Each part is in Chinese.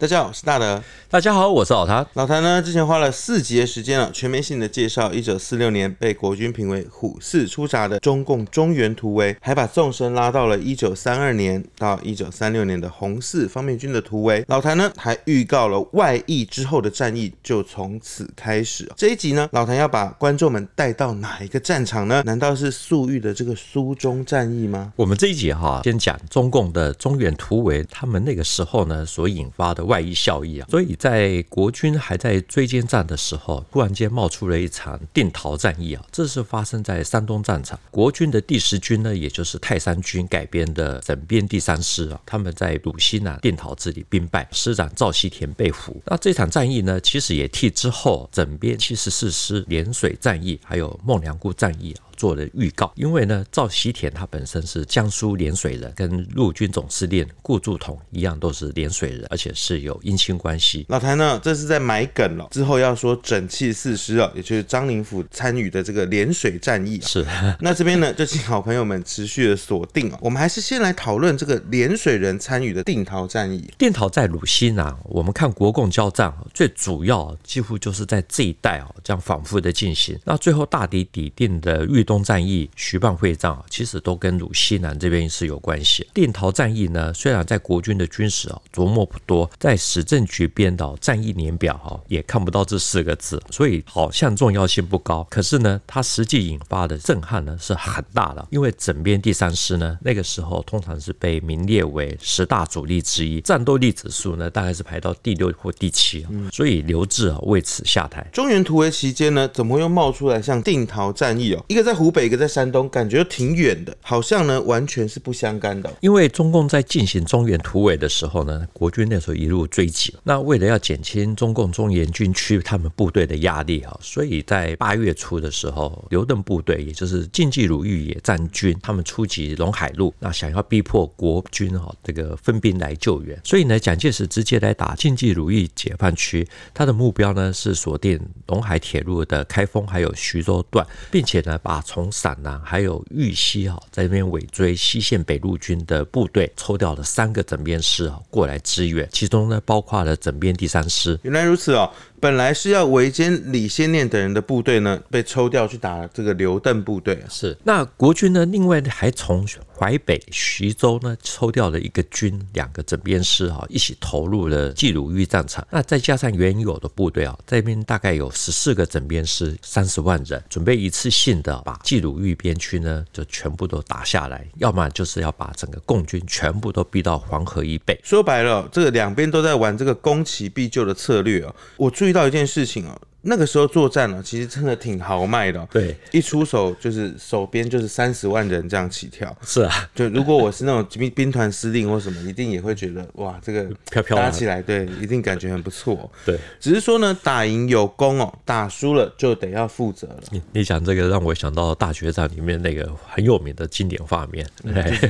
大家好，我是大德。大家好，我是老谭。老谭呢，之前花了四集的时间啊，全面性的介绍一九四六年被国军评为虎四出闸的中共中原突围，还把纵深拉到了一九三二年到一九三六年的红四方面军的突围。老谭呢，还预告了外役之后的战役就从此开始。这一集呢，老谭要把观众们带到哪一个战场呢？难道是粟裕的这个苏中战役吗？我们这一集哈，先讲中共的中原突围，他们那个时候呢，所引发的外溢效益啊，所以在国军还在追歼战的时候，突然间冒出了一场定陶战役啊，这是发生在山东战场。国军的第十军呢，也就是泰山军改编的整编第三师啊，他们在鲁西南定陶这里兵败，师长赵西田被俘。那这场战役呢，其实也替之后整编七十四师涟水战役还有孟良崮战役啊。做了预告，因为呢，赵西田他本身是江苏涟水人，跟陆军总司令顾祝同一样，都是涟水人，而且是有姻亲关系。老谭呢，这是在埋梗了，之后要说整气四师啊，也就是张灵甫参与的这个涟水战役。是，那这边呢，就请好朋友们持续的锁定啊。我们还是先来讨论这个涟水人参与的定陶战役。定陶在鲁西南，我们看国共交战，最主要几乎就是在这一带哦，这样反复的进行。那最后大抵抵定的豫东战役、徐蚌会战啊，其实都跟鲁西南这边是有关系。定陶战役呢，虽然在国军的军史啊琢磨不多，在史政局编导战役年表哈也看不到这四个字，所以好像重要性不高。可是呢，它实际引发的震撼呢是很大的，因为整编第三师呢那个时候通常是被名列为十大主力之一，战斗力指数呢大概是排到第六或第七，所以刘志啊为此下台。中原突围期间呢，怎么又冒出来像定陶战役哦？一个在湖北，一个。在山东感觉挺远的，好像呢完全是不相干的。因为中共在进行中原突围的时候呢，国军那时候一路追击，那为了要减轻中共中原军区他们部队的压力啊，所以在八月初的时候，刘邓部队也就是晋冀鲁豫野战军，他们出击陇海路，那想要逼迫国军哈这个分兵来救援。所以呢，蒋介石直接来打晋冀鲁豫解放区，他的目标呢是锁定陇海铁路的开封还有徐州段，并且呢把从陕南还有豫西哈，在那边尾追西线北路军的部队，抽调了三个整编师啊过来支援，其中呢包括了整编第三师。原来如此哦。本来是要围歼李先念等人的部队呢，被抽调去打这个刘邓部队。是，那国军呢，另外还从淮北徐州呢抽调了一个军，两个整编师哈，一起投入了冀鲁豫战场。那再加上原有的部队啊，这边大概有十四个整编师，三十万人，准备一次性的把冀鲁豫边区呢就全部都打下来，要么就是要把整个共军全部都逼到黄河以北。说白了，这个两边都在玩这个攻其必救的策略啊。我注意遇到一件事情啊。那个时候作战呢、啊，其实真的挺豪迈的。对，一出手就是手边就是三十万人这样起跳。是啊，就如果我是那种兵兵团司令或什么，一定也会觉得哇，这个飘飘打起来，对，一定感觉很不错。对，只是说呢，打赢有功哦，打输了就得要负责了。你你讲这个让我想到大决战里面那个很有名的经典画面，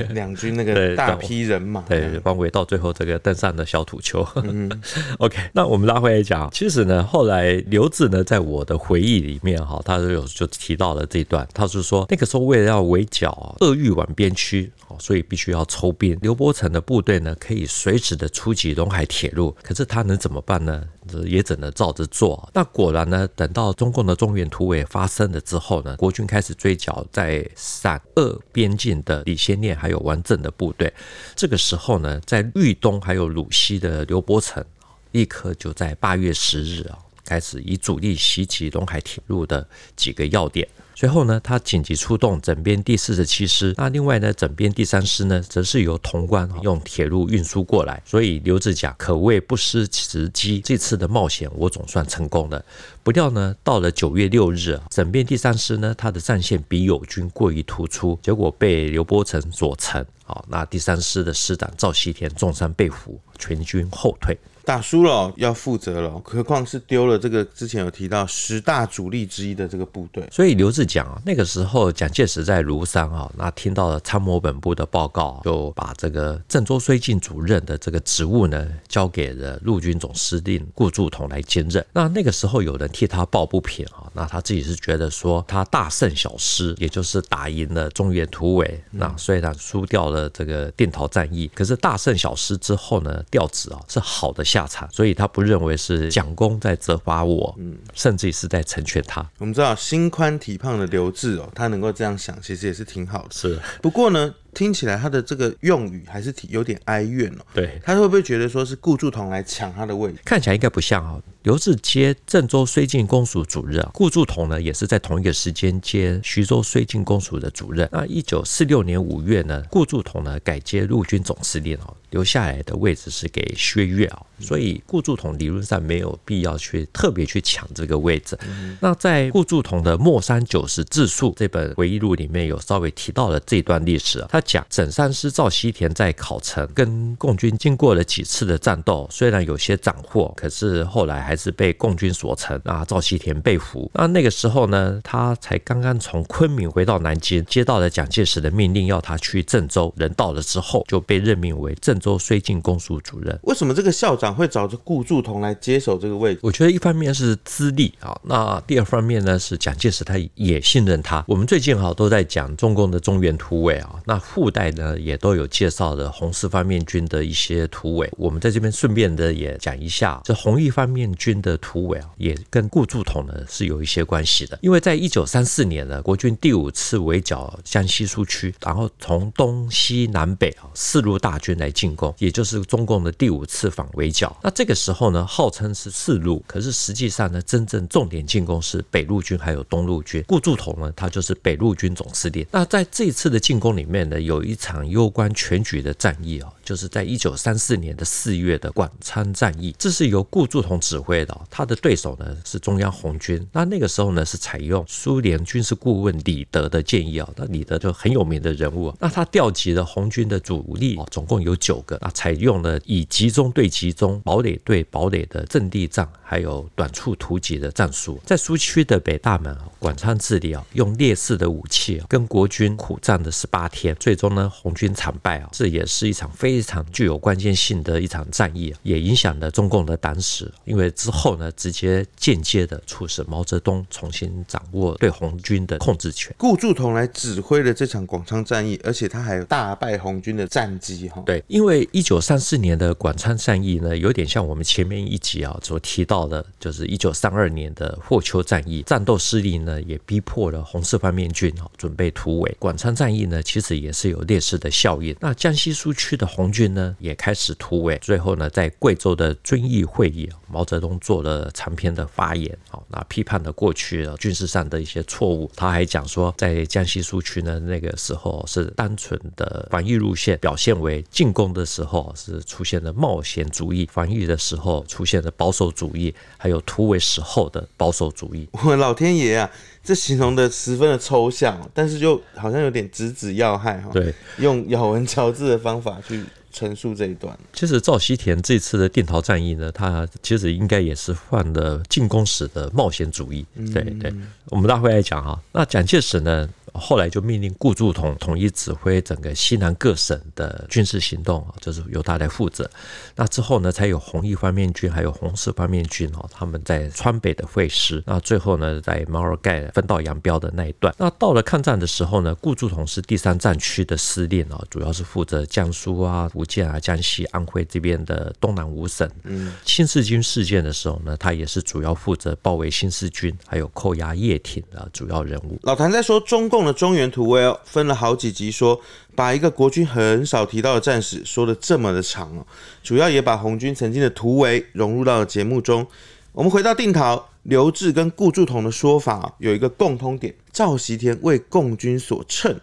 两军那个大批人马，对，包围到最后这个登上了小土丘。嗯，OK，那我们拉回来讲，其实呢，后来刘志。是呢，在我的回忆里面哈，他就有就提到了这一段，他是说那个时候为了要围剿鄂豫皖边区，所以必须要抽兵。刘伯承的部队呢，可以随时的出击陇海铁路，可是他能怎么办呢？也只能照着做。那果然呢，等到中共的中原突围发生了之后呢，国军开始追剿在陕鄂边境的李先念还有王震的部队。这个时候呢，在豫东还有鲁西的刘伯承，立刻就在八月十日啊。开始以主力袭击陇海铁路的几个要点，随后呢，他紧急出动整编第四十七师，那另外呢，整编第三师呢，则是由潼关用铁路运输过来。所以刘志甲可谓不失时机，这次的冒险我总算成功了。不料呢，到了九月六日，整编第三师呢，他的战线比友军过于突出，结果被刘伯承所乘。好，那第三师的师长赵西田重伤被俘，全军后退。打输了要负责了，何况是丢了这个之前有提到十大主力之一的这个部队。所以刘志讲啊，那个时候蒋介石在庐山啊，那听到了参谋本部的报告，就把这个郑州绥靖主任的这个职务呢，交给了陆军总司令顾祝同来兼任。那那个时候有人替他抱不平啊，那他自己是觉得说他大胜小失，也就是打赢了中原突围。那虽然输掉了这个定陶战役，可是大胜小失之后呢，调职啊是好的。下场，所以他不认为是蒋公在责罚我，嗯，甚至是在成全他。我们知道心宽体胖的刘志哦，他能够这样想，其实也是挺好的。是，不过呢。听起来他的这个用语还是挺有点哀怨哦。对，他会不会觉得说是顾祝同来抢他的位置？看起来应该不像哦。刘志接郑州绥靖公署主任，顾祝同呢也是在同一个时间接徐州绥靖公署的主任。那一九四六年五月呢，顾祝同呢改接陆军总司令哦，留下来的位置是给薛岳啊，所以顾祝同理论上没有必要去特别去抢这个位置。嗯、那在顾祝同的《莫山九十自述》这本回忆录里面有稍微提到了这段历史啊，他讲整山师赵西田在考城跟共军经过了几次的战斗，虽然有些斩获，可是后来还。是被共军所成啊，赵西田被俘。那那个时候呢，他才刚刚从昆明回到南京，接到了蒋介石的命令，要他去郑州。人到了之后，就被任命为郑州绥靖公署主任。为什么这个校长会找着顾祝同来接手这个位置？我觉得一方面是资历啊，那第二方面呢是蒋介石他也信任他。我们最近哈都在讲中共的中原突围啊，那附带呢也都有介绍的红四方面军的一些突围。我们在这边顺便的也讲一下，这红一方面。军的突围啊，也跟顾祝同呢是有一些关系的。因为在一九三四年呢，国军第五次围剿江西苏区，然后从东西南北啊四路大军来进攻，也就是中共的第五次反围剿。那这个时候呢，号称是四路，可是实际上呢，真正重点进攻是北路军还有东路军。顾祝同呢，他就是北路军总司令。那在这一次的进攻里面呢，有一场攸关全局的战役啊，就是在一九三四年的四月的馆仓战役，这是由顾祝同指挥的。他的对手呢是中央红军，那那个时候呢是采用苏联军事顾问李德的建议啊，那李德就很有名的人物，那他调集了红军的主力哦，总共有九个，那采用了以集中对集中、堡垒对堡垒的阵地战，还有短处突击的战术，在苏区的北大门馆仓阵地啊，用劣势的武器跟国军苦战了十八天，最终呢红军惨败啊，这也是一场非常具有关键性的一场战役，也影响了中共的党史，因为。之后呢，直接间接的促使毛泽东重新掌握对红军的控制权。顾祝同来指挥了这场广昌战役，而且他还有大败红军的战绩哈。对，因为一九三四年的广昌战役呢，有点像我们前面一集啊所提到的，就是一九三二年的霍丘战役。战斗失利呢，也逼迫了红四方面军啊准备突围。广昌战役呢，其实也是是有劣势的效应。那江西苏区的红军呢，也开始突围。最后呢，在贵州的遵义会议，毛泽东。做了长篇的发言，好，那批判了过去军事上的一些错误。他还讲说，在江西苏区呢，那个时候是单纯的防御路线，表现为进攻的时候是出现了冒险主义，防御的时候出现了保守主义，还有突围时候的保守主义。我 老天爷啊，这形容的十分的抽象，但是就好像有点直指要害哈。对，用咬文嚼字的方法去。陈述这一段，其实赵西田这次的定陶战役呢，他其实应该也是犯了进攻时的冒险主义。对对，我们大会来讲哈。那蒋介石呢？后来就命令顾祝同统一指挥整个西南各省的军事行动啊，就是由他来负责。那之后呢，才有红一方面军还有红四方面军哦，他们在川北的会师。那最后呢，在毛尔盖分道扬镳的那一段。那到了抗战的时候呢，顾祝同是第三战区的司令啊，主要是负责江苏啊、福建啊、江西、安徽这边的东南五省。嗯，新四军事件的时候呢，他也是主要负责包围新四军还有扣押叶挺的主要人物。老谭在说中共。的中原突围哦，分了好几集说，把一个国军很少提到的战史说的这么的长哦，主要也把红军曾经的突围融入到了节目中。我们回到定陶，刘志跟顾祝同的说法有一个共通点：赵习天为共军所乘，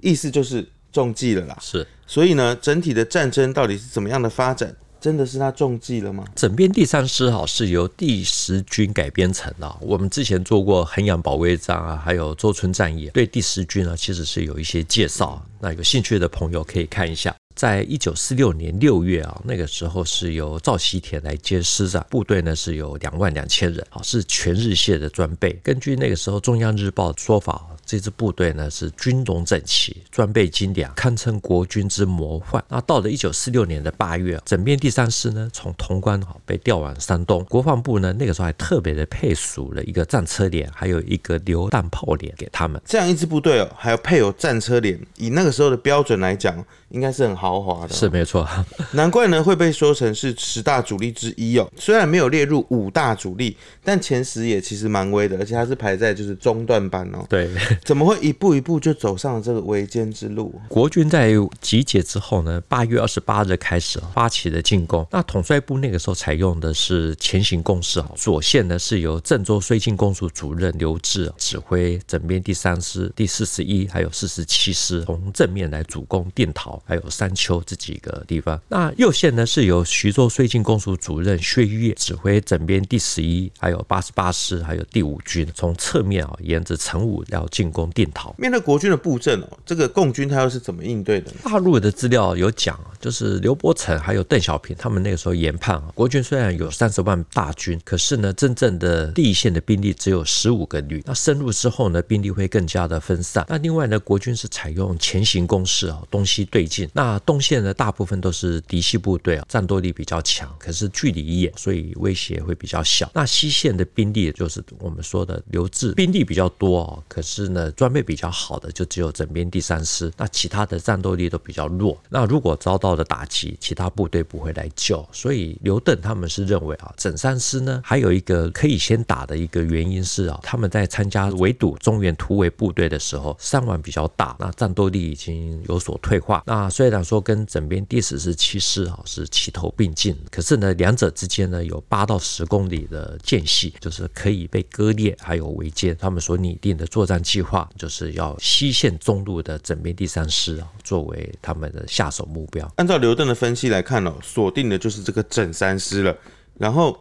意思就是中计了啦。是，所以呢，整体的战争到底是怎么样的发展？真的是他中计了吗？整编第三师哈是由第十军改编成的。我们之前做过衡阳保卫战啊，还有周村战役，对第十军呢其实是有一些介绍。那有兴趣的朋友可以看一下。在一九四六年六月啊，那个时候是由赵西田来接师长，部队呢是有两万两千人啊，是全日械的装备。根据那个时候中央日报说法，这支部队呢是军容整齐，装备精良，堪称国军之模范。那到了一九四六年的八月，整编第三师呢从潼关啊被调往山东，国防部呢那个时候还特别的配属了一个战车连，还有一个榴弹炮连给他们。这样一支部队哦，还要配有战车连，以那个时候的标准来讲，应该是很。豪华的，是没错。难怪呢会被说成是十大主力之一哦。虽然没有列入五大主力，但前十也其实蛮威的，而且它是排在就是中段班哦。对，怎么会一步一步就走上了这个围歼之路？国军在集结之后呢，八月二十八日开始发起了进攻。那统帅部那个时候采用的是前行攻势哦，左线呢是由郑州绥靖公署主任刘峙指挥整编第三师、第四十一还有四十七师从正面来主攻定陶还有山丘这几个地方。那右线呢是由徐州绥靖公署主任薛岳指挥整编第十一还有八十八师还有第五军从侧面啊沿着成武要进攻定陶。面对国军的布阵哦，这个共军他又是怎么应对的？大陆的资料有讲，就是刘伯承还有邓小平他们那个时候研判啊，国军虽然有三十万大军，可是呢，真正的第一线的兵力只有十五个旅。那深入之后呢，兵力会更加的分散。那另外呢，国军是采用前行攻势啊，东西对进。那东线呢，大部分都是嫡系部队啊，战斗力比较强，可是距离远，所以威胁会比较小。那西线的兵力，也就是我们说的刘志，兵力比较多啊，可是呢，装备比较好的就只有整编第三师。那其他的战斗力都比较弱。那如果遭到了打击，其他部队不会来救。所以刘邓他们是认为啊，整三师呢，还有一个可以先打的一个原因是啊，他们在参加围堵中原突围部队的时候，伤亡比较大，那战斗力已经有所退化。那虽然说跟整编第四十七师啊是齐头并进，可是呢，两者之间呢有八到十公里的间隙，就是可以被割裂，还有围歼。他们所拟定的作战计划，就是要西线中路的整编第三师啊，作为他们的下手目标。按照刘邓的分析来看哦，锁定的就是这个整三师了。然后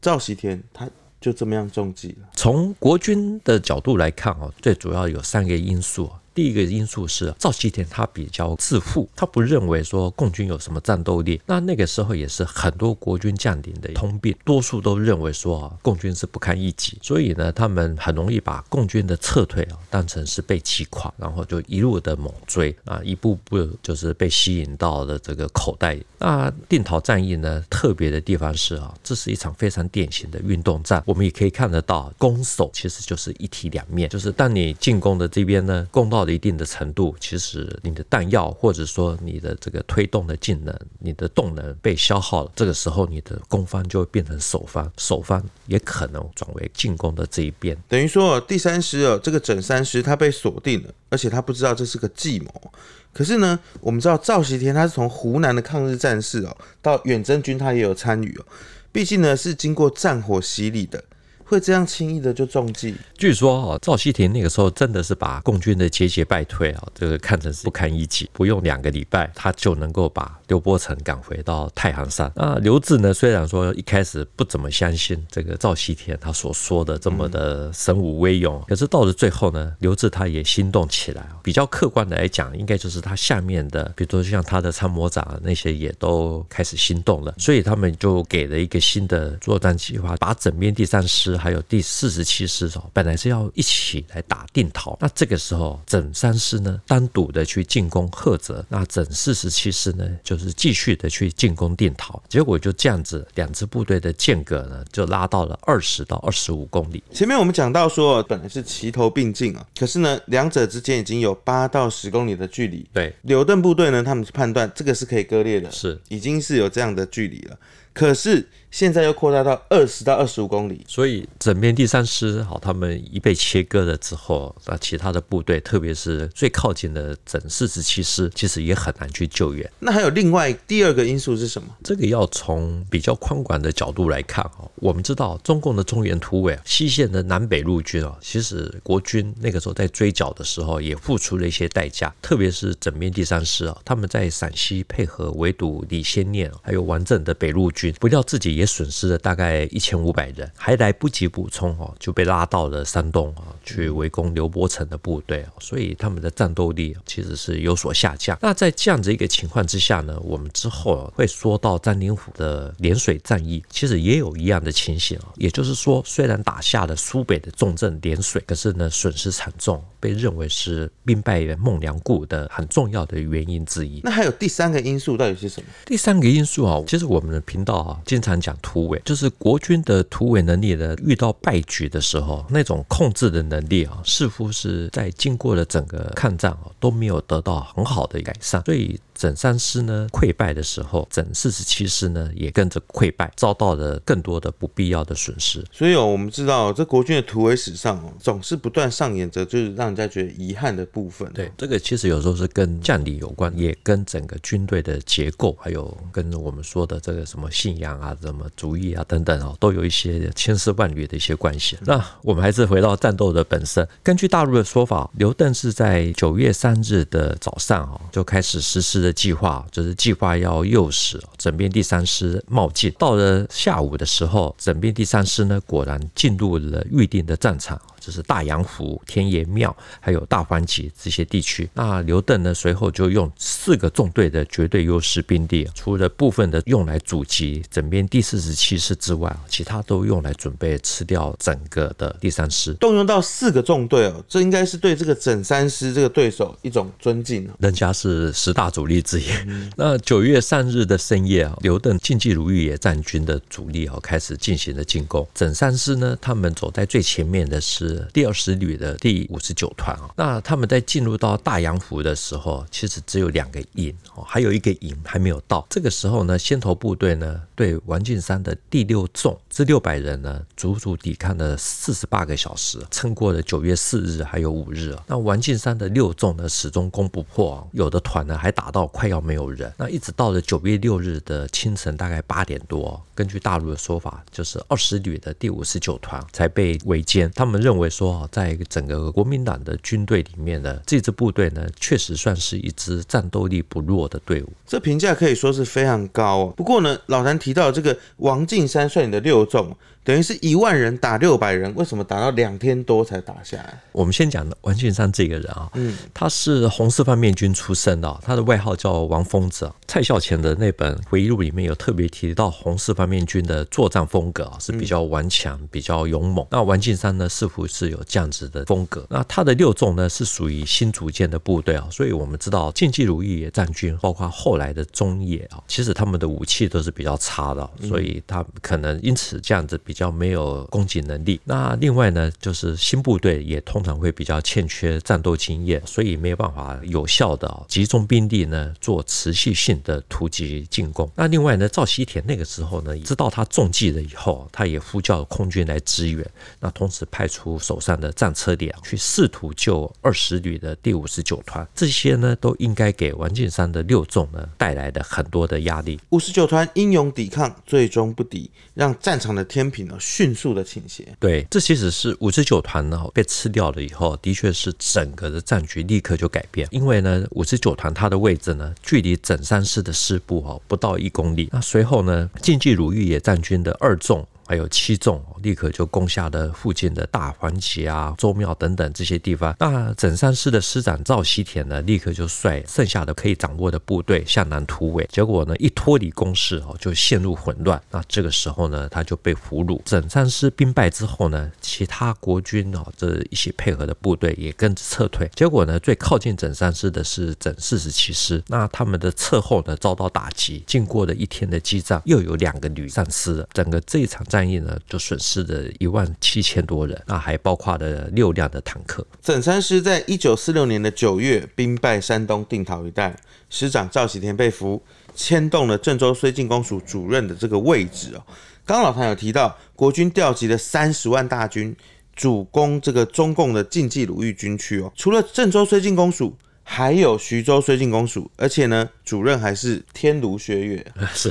赵锡天他就这么样中计了。从国军的角度来看哦，最主要有三个因素。第一个因素是赵锡天他比较自负，他不认为说共军有什么战斗力。那那个时候也是很多国军将领的通病，多数都认为说啊，共军是不堪一击，所以呢，他们很容易把共军的撤退啊当成是被击垮，然后就一路的猛追啊，一步步就是被吸引到了这个口袋。那定陶战役呢，特别的地方是啊，这是一场非常典型的运动战。我们也可以看得到，攻守其实就是一体两面，就是当你进攻的这边呢，攻到。到了一定的程度，其实你的弹药或者说你的这个推动的技能、你的动能被消耗了，这个时候你的攻方就会变成守方，守方也可能转为进攻的这一边。等于说，第三师哦，这个整三师他被锁定了，而且他不知道这是个计谋。可是呢，我们知道赵锡天他是从湖南的抗日战士哦，到远征军他也有参与哦，毕竟呢是经过战火洗礼的。会这样轻易的就中计？据说啊，赵锡天那个时候真的是把共军的节节败退啊，这个看成是不堪一击，不用两个礼拜，他就能够把刘伯承赶回到太行山。那刘志呢，虽然说一开始不怎么相信这个赵锡田他所说的这么的神武威勇，嗯、可是到了最后呢，刘志他也心动起来。比较客观的来讲，应该就是他下面的，比如说像他的参谋长那些也都开始心动了，所以他们就给了一个新的作战计划，把整编第三师。还有第四十七师哦，本来是要一起来打定陶，那这个时候整三师呢单独的去进攻赫泽，那整四十七师呢就是继续的去进攻定陶，结果就这样子，两支部队的间隔呢就拉到了二十到二十五公里。前面我们讲到说，本来是齐头并进啊，可是呢两者之间已经有八到十公里的距离。对，刘邓部队呢，他们判断这个是可以割裂的，是已经是有这样的距离了。可是现在又扩大到二十到二十五公里，所以整编第三师好，他们一被切割了之后，那其他的部队，特别是最靠近的整四十七师，其实也很难去救援。那还有另外第二个因素是什么？这个要从比较宽广的角度来看哦。我们知道中共的中原突围，西线的南北陆军啊，其实国军那个时候在追剿的时候也付出了一些代价，特别是整编第三师啊，他们在陕西配合围堵李先念，还有完整的北路军。不料自己也损失了大概一千五百人，还来不及补充哦，就被拉到了山东啊，去围攻刘伯承的部队，所以他们的战斗力其实是有所下降。那在这样子一个情况之下呢，我们之后会说到张灵甫的涟水战役，其实也有一样的情形啊，也就是说，虽然打下了苏北的重镇涟水，可是呢损失惨重，被认为是兵败孟良崮的很重要的原因之一。那还有第三个因素到底是什么？第三个因素啊，其实我们的频道。啊，经常讲突围，就是国军的突围能力呢，遇到败局的时候，那种控制的能力啊，似乎是在经过了整个抗战啊，都没有得到很好的改善，所以。整三师呢溃败的时候，整四十七师呢也跟着溃败，遭到了更多的不必要的损失。所以哦，我们知道这国军的突围史上哦，总是不断上演着就是让人家觉得遗憾的部分。对，这个其实有时候是跟将领有关，也跟整个军队的结构，还有跟我们说的这个什么信仰啊、什么主义啊等等哦，都有一些千丝万缕的一些关系。嗯、那我们还是回到战斗的本身。根据大陆的说法，刘邓是在九月三日的早上哦，就开始实施的。计划就是计划要诱使整编第三师冒进。到了下午的时候，整编第三师呢，果然进入了预定的战场。就是大洋湖、天爷庙，还有大环集这些地区。那刘邓呢，随后就用四个纵队的绝对优势兵力，除了部分的用来阻击整编第四十七师之外，其他都用来准备吃掉整个的第三师。动用到四个纵队哦，这应该是对这个整三师这个对手一种尊敬。人家是十大主力之一。嗯、那九月三日的深夜啊，刘邓晋冀鲁豫野战军的主力哦，开始进行了进攻。整三师呢，他们走在最前面的是。第二十旅的第五十九团啊，那他们在进入到大洋湖的时候，其实只有两个营哦，还有一个营还没有到。这个时候呢，先头部队呢对王进山的第六纵这六百人呢，足足抵抗了四十八个小时，撑过了九月四日还有五日啊。那王进山的六纵呢，始终攻不破，有的团呢还打到快要没有人。那一直到了九月六日的清晨，大概八点多，根据大陆的说法，就是二十旅的第五十九团才被围歼。他们认为。说，在整个国民党的军队里面呢，这支部队呢，确实算是一支战斗力不弱的队伍。这评价可以说是非常高。不过呢，老谭提到这个王进山率领的六纵。等于是一万人打六百人，为什么打到两天多才打下来？我们先讲王进山这个人啊，嗯，他是红四方面军出身的，他的外号叫王疯子。蔡孝乾的那本回忆录里面有特别提到红四方面军的作战风格啊，是比较顽强、比较勇猛。那王进山呢，似乎是有这样子的风格。那他的六纵呢，是属于新组建的部队啊，所以我们知道晋冀鲁豫野战军，包括后来的中野啊，其实他们的武器都是比较差的，所以他可能因此这样子比。比较没有攻击能力。那另外呢，就是新部队也通常会比较欠缺战斗经验，所以没有办法有效的集中兵力呢做持续性的突击进攻。那另外呢，赵西田那个时候呢，知道他中计了以后，他也呼叫空军来支援。那同时派出手上的战车连去试图救二十旅的第五十九团。这些呢，都应该给王进山的六纵呢带来的很多的压力。五十九团英勇抵抗，最终不敌，让战场的天平。迅速的倾斜，对，这其实是五十九团呢被吃掉了以后，的确是整个的战局立刻就改变，因为呢，五十九团它的位置呢，距离整三师的师部哦不到一公里，那随后呢，晋冀鲁豫野战军的二纵。还有七纵立刻就攻下了附近的大环旗啊、周庙等等这些地方。那整三师的师长赵西田呢，立刻就率剩下的可以掌握的部队向南突围。结果呢，一脱离攻势哦，就陷入混乱。那这个时候呢，他就被俘虏。整三师兵败之后呢，其他国军哦这一起配合的部队也跟着撤退。结果呢，最靠近整三师的是整四十七师。那他们的侧后呢遭到打击。经过了一天的激战，又有两个旅丧失了。整个这一场战。役呢，就损失了一万七千多人，那还包括了六辆的坦克。整三师在一九四六年的九月兵败山东定陶一带，师长赵喜田被俘，牵动了郑州绥靖公署主任的这个位置哦。刚刚老谭有提到，国军调集了三十万大军，主攻这个中共的晋冀鲁豫军区哦。除了郑州绥靖公署。还有徐州绥靖公署，而且呢，主任还是天卢薛岳。是，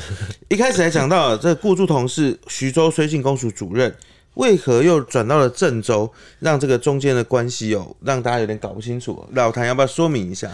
一开始还讲到了这顾祝同是徐州绥靖公署主任，为何又转到了郑州，让这个中间的关系有让大家有点搞不清楚。老谭要不要说明一下？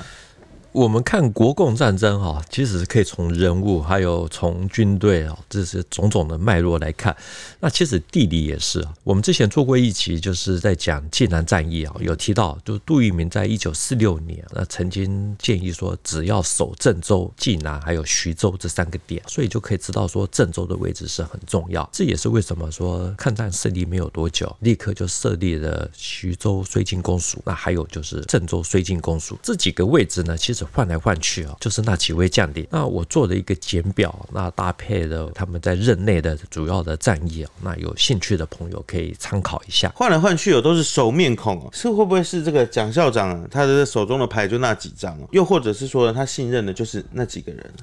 我们看国共战争哈，其实是可以从人物，还有从军队啊，这些种种的脉络来看。那其实地理也是啊。我们之前做过一集，就是在讲济南战役啊，有提到，就杜聿明在一九四六年，那曾经建议说，只要守郑州、济南还有徐州这三个点，所以就可以知道说，郑州的位置是很重要。这也是为什么说抗战胜利没有多久，立刻就设立了徐州绥靖公署，那还有就是郑州绥靖公署这几个位置呢，其实。换来换去啊，就是那几位将领。那我做了一个简表，那搭配了他们在任内的主要的战役啊，那有兴趣的朋友可以参考一下。换来换去哦，都是熟面孔哦，是会不会是这个蒋校长？他的手中的牌就那几张，又或者是说他信任的就是那几个人？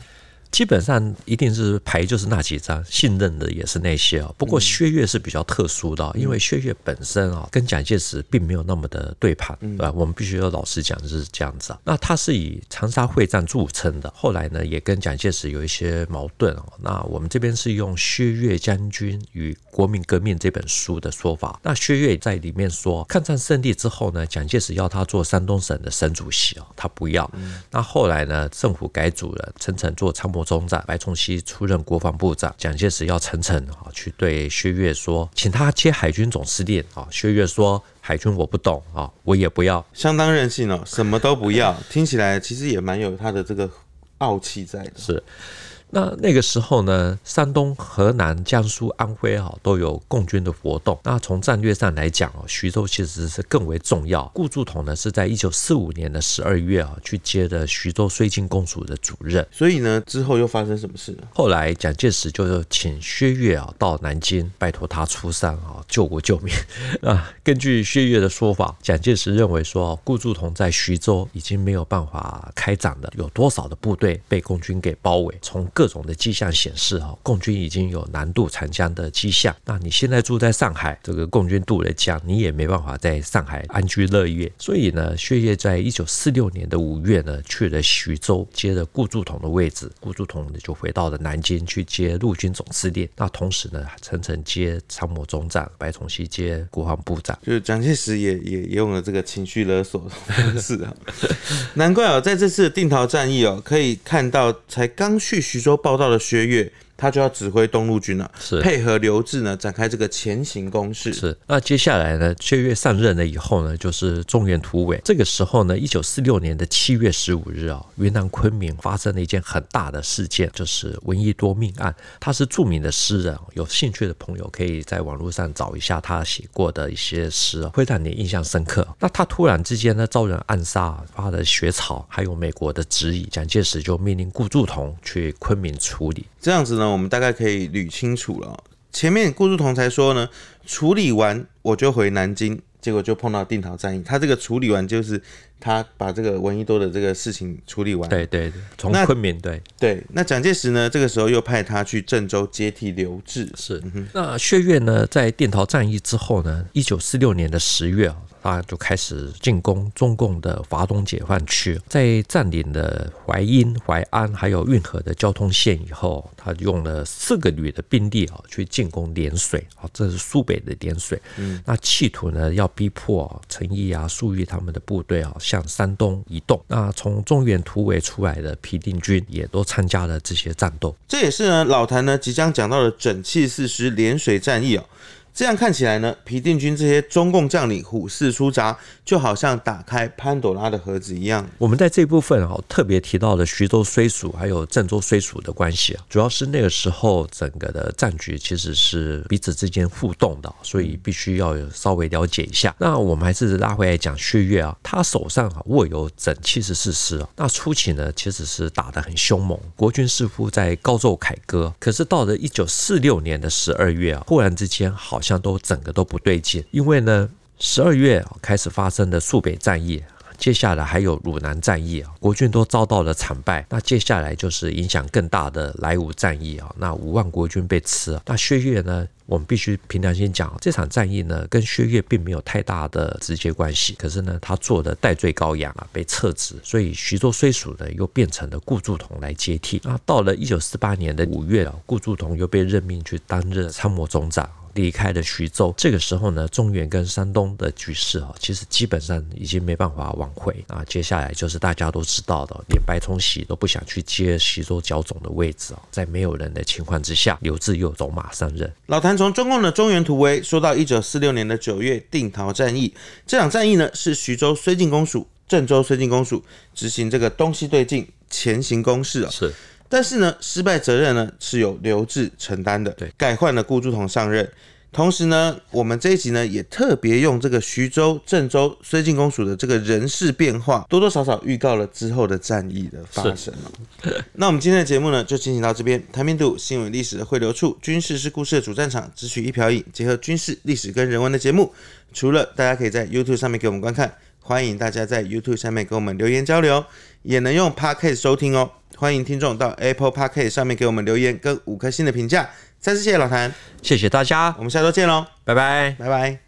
基本上一定是牌就是那几张，信任的也是那些哦。不过薛岳是比较特殊的，因为薛岳本身啊跟蒋介石并没有那么的对盘，对吧？我们必须要老实讲就是这样子啊。那他是以长沙会战著称的，后来呢也跟蒋介石有一些矛盾哦。那我们这边是用薛岳将军与国民革命这本书的说法。那薛岳在里面说，抗战胜利之后呢，蒋介石要他做山东省的省主席啊，他不要。那后来呢，政府改组了，陈诚做参谋总长，白崇禧出任国防部长，蒋介石要陈诚啊去对薛岳说，请他接海军总司令啊。薛岳说，海军我不懂啊，我也不要，相当任性哦，什么都不要。听起来其实也蛮有他的这个傲气在的。是。那那个时候呢，山东、河南、江苏、安徽啊，都有共军的活动。那从战略上来讲哦，徐州其实是更为重要。顾祝同呢是在一九四五年的十二月啊，去接的徐州绥靖公署的主任。所以呢，之后又发生什么事呢？后来蒋介石就请薛岳啊到南京，拜托他出山啊，救国救民 啊。根据薛岳的说法，蒋介石认为说，顾祝同在徐州已经没有办法开展了，有多少的部队被共军给包围，从各各种的迹象显示，哈，共军已经有南渡长江的迹象。那你现在住在上海，这个共军渡了江，你也没办法在上海安居乐业。所以呢，薛岳在一九四六年的五月呢，去了徐州，接了顾祝同的位置。顾祝同呢，就回到了南京去接陆军总司令。那同时呢，陈诚接参谋总长，白崇禧接国防部长。就是蒋介石也也用了这个情绪勒索方式啊。难怪哦，在这次定陶战役哦，可以看到才刚去徐州。报道的薛岳。他就要指挥东路军了，是配合刘志呢展开这个前行攻势。是那接下来呢，薛岳上任了以后呢，就是中原突围。这个时候呢，一九四六年的七月十五日啊，云南昆明发生了一件很大的事件，就是闻一多命案。他是著名的诗人，有兴趣的朋友可以在网络上找一下他写过的一些诗，会让你印象深刻。那他突然之间呢遭人暗杀，发了血草，还有美国的质疑，蒋介石就命令顾祝同去昆明处理。这样子呢，我们大概可以捋清楚了。前面顾祝同才说呢，处理完我就回南京，结果就碰到定陶战役。他这个处理完就是他把这个闻一多的这个事情处理完。对对对，从昆明对对。那蒋介石呢，这个时候又派他去郑州接替刘峙。是。那薛岳呢，在电陶战役之后呢，一九四六年的十月啊。他就开始进攻中共的华东解放区，在占领了淮阴、淮安还有运河的交通线以后，他用了四个旅的兵力啊去进攻涟水啊，这是苏北的涟水。嗯，那企图呢要逼迫陈毅啊、粟裕他们的部队啊向山东移动。那从中原突围出来的皮定军也都参加了这些战斗。这也是呢老谭呢即将讲到的整器四师涟水战役哦。这样看起来呢，皮定均这些中共将领虎视出闸，就好像打开潘朵拉的盒子一样。我们在这部分啊，特别提到了徐州绥署还有郑州绥署的关系啊，主要是那个时候整个的战局其实是彼此之间互动的，所以必须要有稍微了解一下。那我们还是拉回来讲薛岳啊，他手上啊握有整七十四师啊，那初期呢其实是打得很凶猛，国军似乎在高奏凯歌。可是到了一九四六年的十二月啊，忽然之间好。像都整个都不对劲，因为呢，十二月开始发生的肃北战役，接下来还有鲁南战役啊，国军都遭到了惨败。那接下来就是影响更大的莱芜战役啊，那五万国军被吃。那薛岳呢，我们必须凭良心讲，这场战役呢，跟薛岳并没有太大的直接关系。可是呢，他做的代罪羔羊啊，被撤职，所以徐州绥署呢，又变成了顾祝同来接替。那到了一九四八年的五月啊，顾祝同又被任命去担任参谋总长。离开了徐州，这个时候呢，中原跟山东的局势啊，其实基本上已经没办法挽回啊。接下来就是大家都知道的，连白崇禧都不想去接徐州剿总的位置啊。在没有人的情况之下，刘志又走马上任。老谭从中共的中原突围说到一九四六年的九月定陶战役，这场战役呢是徐州绥靖公署、郑州绥靖公署执行这个东西对进前行攻势啊。是。但是呢，失败责任呢是由刘志承担的。对，改换了顾祝同上任，同时呢，我们这一集呢也特别用这个徐州、郑州、绥靖公署的这个人事变化，多多少少预告了之后的战役的发生。那我们今天的节目呢就进行到这边。台面度新闻历史的汇流处，军事是故事的主战场，只取一瓢饮，结合军事历史跟人文的节目。除了大家可以在 YouTube 上面给我们观看，欢迎大家在 YouTube 上面给我们留言交流，也能用 Podcast 收听哦。欢迎听众到 Apple Podcast 上面给我们留言跟五颗星的评价。再次谢谢老谭，谢谢大家，我们下周见喽，拜拜，拜拜。